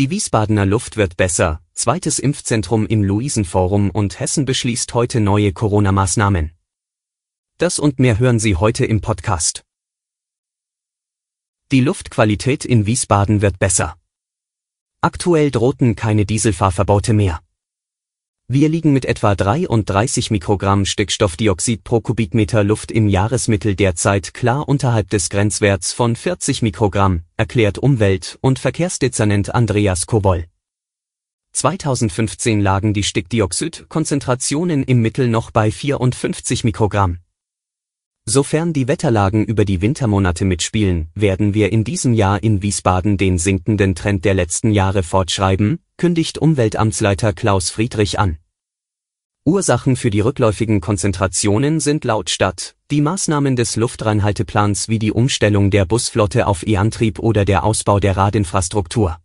Die Wiesbadener Luft wird besser, zweites Impfzentrum im Luisenforum und Hessen beschließt heute neue Corona-Maßnahmen. Das und mehr hören Sie heute im Podcast. Die Luftqualität in Wiesbaden wird besser. Aktuell drohten keine Dieselfahrverbote mehr. Wir liegen mit etwa 33 Mikrogramm Stickstoffdioxid pro Kubikmeter Luft im Jahresmittel derzeit klar unterhalb des Grenzwerts von 40 Mikrogramm, erklärt Umwelt- und Verkehrsdezernent Andreas Kobol. 2015 lagen die Stickdioxidkonzentrationen im Mittel noch bei 54 Mikrogramm. Sofern die Wetterlagen über die Wintermonate mitspielen, werden wir in diesem Jahr in Wiesbaden den sinkenden Trend der letzten Jahre fortschreiben, kündigt Umweltamtsleiter Klaus Friedrich an. Ursachen für die rückläufigen Konzentrationen sind laut Stadt die Maßnahmen des Luftreinhalteplans wie die Umstellung der Busflotte auf E-Antrieb oder der Ausbau der Radinfrastruktur.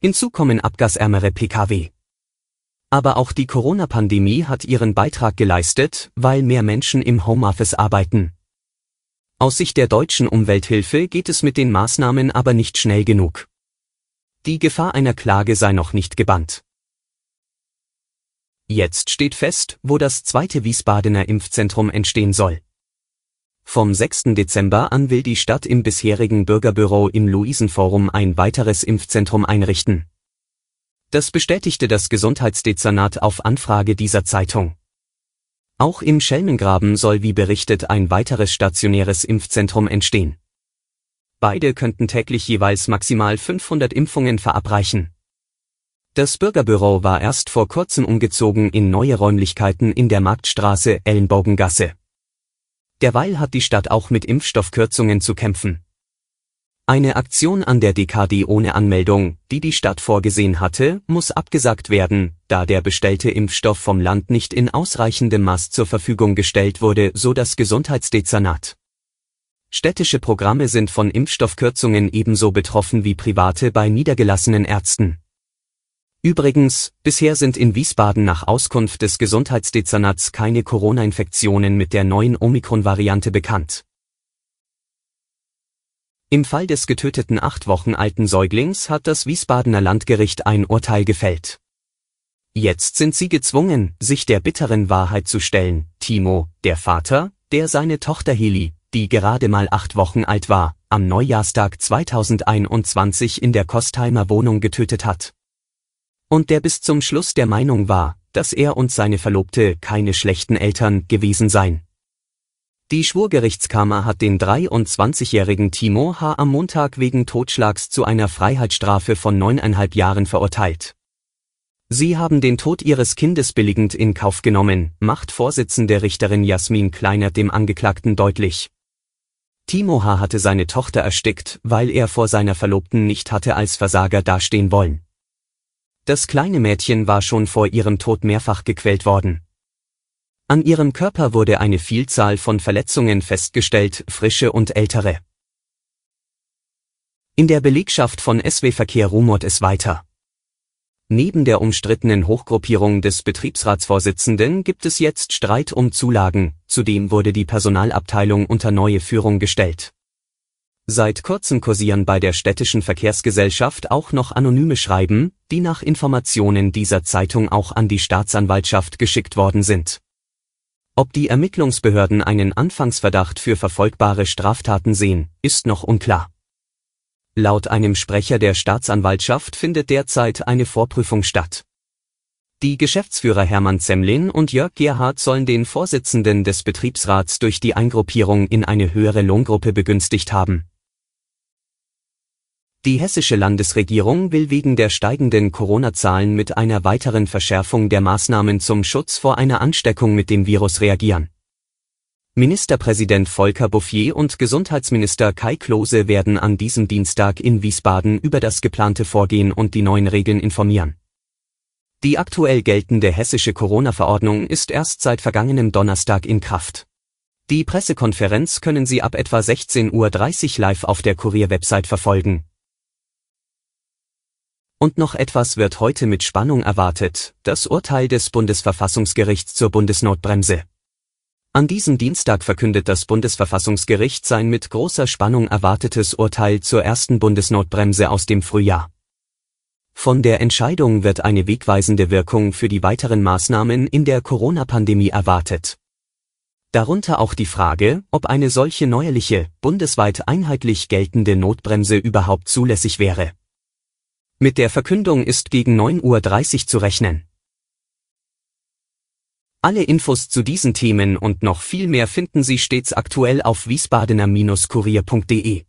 Hinzu kommen abgasärmere Pkw. Aber auch die Corona-Pandemie hat ihren Beitrag geleistet, weil mehr Menschen im Homeoffice arbeiten. Aus Sicht der deutschen Umwelthilfe geht es mit den Maßnahmen aber nicht schnell genug. Die Gefahr einer Klage sei noch nicht gebannt. Jetzt steht fest, wo das zweite Wiesbadener Impfzentrum entstehen soll. Vom 6. Dezember an will die Stadt im bisherigen Bürgerbüro im Luisenforum ein weiteres Impfzentrum einrichten. Das bestätigte das Gesundheitsdezernat auf Anfrage dieser Zeitung. Auch im Schelmengraben soll wie berichtet ein weiteres stationäres Impfzentrum entstehen. Beide könnten täglich jeweils maximal 500 Impfungen verabreichen. Das Bürgerbüro war erst vor kurzem umgezogen in neue Räumlichkeiten in der Marktstraße Ellenbogengasse. Derweil hat die Stadt auch mit Impfstoffkürzungen zu kämpfen. Eine Aktion an der DKD ohne Anmeldung, die die Stadt vorgesehen hatte, muss abgesagt werden, da der bestellte Impfstoff vom Land nicht in ausreichendem Maß zur Verfügung gestellt wurde, so das Gesundheitsdezernat. Städtische Programme sind von Impfstoffkürzungen ebenso betroffen wie private bei niedergelassenen Ärzten. Übrigens, bisher sind in Wiesbaden nach Auskunft des Gesundheitsdezernats keine Corona-Infektionen mit der neuen Omikron-Variante bekannt. Im Fall des getöteten acht Wochen alten Säuglings hat das Wiesbadener Landgericht ein Urteil gefällt. Jetzt sind sie gezwungen, sich der bitteren Wahrheit zu stellen. Timo, der Vater, der seine Tochter Heli, die gerade mal acht Wochen alt war, am Neujahrstag 2021 in der Kostheimer Wohnung getötet hat. Und der bis zum Schluss der Meinung war, dass er und seine Verlobte keine schlechten Eltern gewesen seien. Die Schwurgerichtskammer hat den 23-jährigen Timo H. am Montag wegen Totschlags zu einer Freiheitsstrafe von neuneinhalb Jahren verurteilt. Sie haben den Tod ihres Kindes billigend in Kauf genommen, macht Vorsitzende Richterin Jasmin Kleiner dem Angeklagten deutlich. Timo H. hatte seine Tochter erstickt, weil er vor seiner Verlobten nicht hatte als Versager dastehen wollen. Das kleine Mädchen war schon vor ihrem Tod mehrfach gequält worden. An ihrem Körper wurde eine Vielzahl von Verletzungen festgestellt, frische und ältere. In der Belegschaft von SW Verkehr rumort es weiter. Neben der umstrittenen Hochgruppierung des Betriebsratsvorsitzenden gibt es jetzt Streit um Zulagen, zudem wurde die Personalabteilung unter neue Führung gestellt. Seit kurzem kursieren bei der städtischen Verkehrsgesellschaft auch noch anonyme Schreiben, die nach Informationen dieser Zeitung auch an die Staatsanwaltschaft geschickt worden sind. Ob die Ermittlungsbehörden einen Anfangsverdacht für verfolgbare Straftaten sehen, ist noch unklar. Laut einem Sprecher der Staatsanwaltschaft findet derzeit eine Vorprüfung statt. Die Geschäftsführer Hermann Zemlin und Jörg Gerhardt sollen den Vorsitzenden des Betriebsrats durch die Eingruppierung in eine höhere Lohngruppe begünstigt haben. Die hessische Landesregierung will wegen der steigenden Corona-Zahlen mit einer weiteren Verschärfung der Maßnahmen zum Schutz vor einer Ansteckung mit dem Virus reagieren. Ministerpräsident Volker Bouffier und Gesundheitsminister Kai Klose werden an diesem Dienstag in Wiesbaden über das geplante Vorgehen und die neuen Regeln informieren. Die aktuell geltende hessische Corona-Verordnung ist erst seit vergangenem Donnerstag in Kraft. Die Pressekonferenz können Sie ab etwa 16.30 Uhr live auf der Kurier-Website verfolgen. Und noch etwas wird heute mit Spannung erwartet, das Urteil des Bundesverfassungsgerichts zur Bundesnotbremse. An diesem Dienstag verkündet das Bundesverfassungsgericht sein mit großer Spannung erwartetes Urteil zur ersten Bundesnotbremse aus dem Frühjahr. Von der Entscheidung wird eine wegweisende Wirkung für die weiteren Maßnahmen in der Corona-Pandemie erwartet. Darunter auch die Frage, ob eine solche neuerliche, bundesweit einheitlich geltende Notbremse überhaupt zulässig wäre. Mit der Verkündung ist gegen 9.30 Uhr zu rechnen. Alle Infos zu diesen Themen und noch viel mehr finden Sie stets aktuell auf wiesbadener-kurier.de.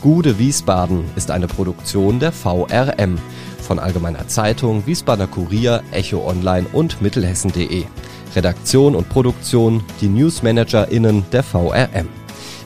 Gude Wiesbaden ist eine Produktion der VRM von Allgemeiner Zeitung, Wiesbadener Kurier, Echo Online und Mittelhessen.de. Redaktion und Produktion die NewsmanagerInnen der VRM.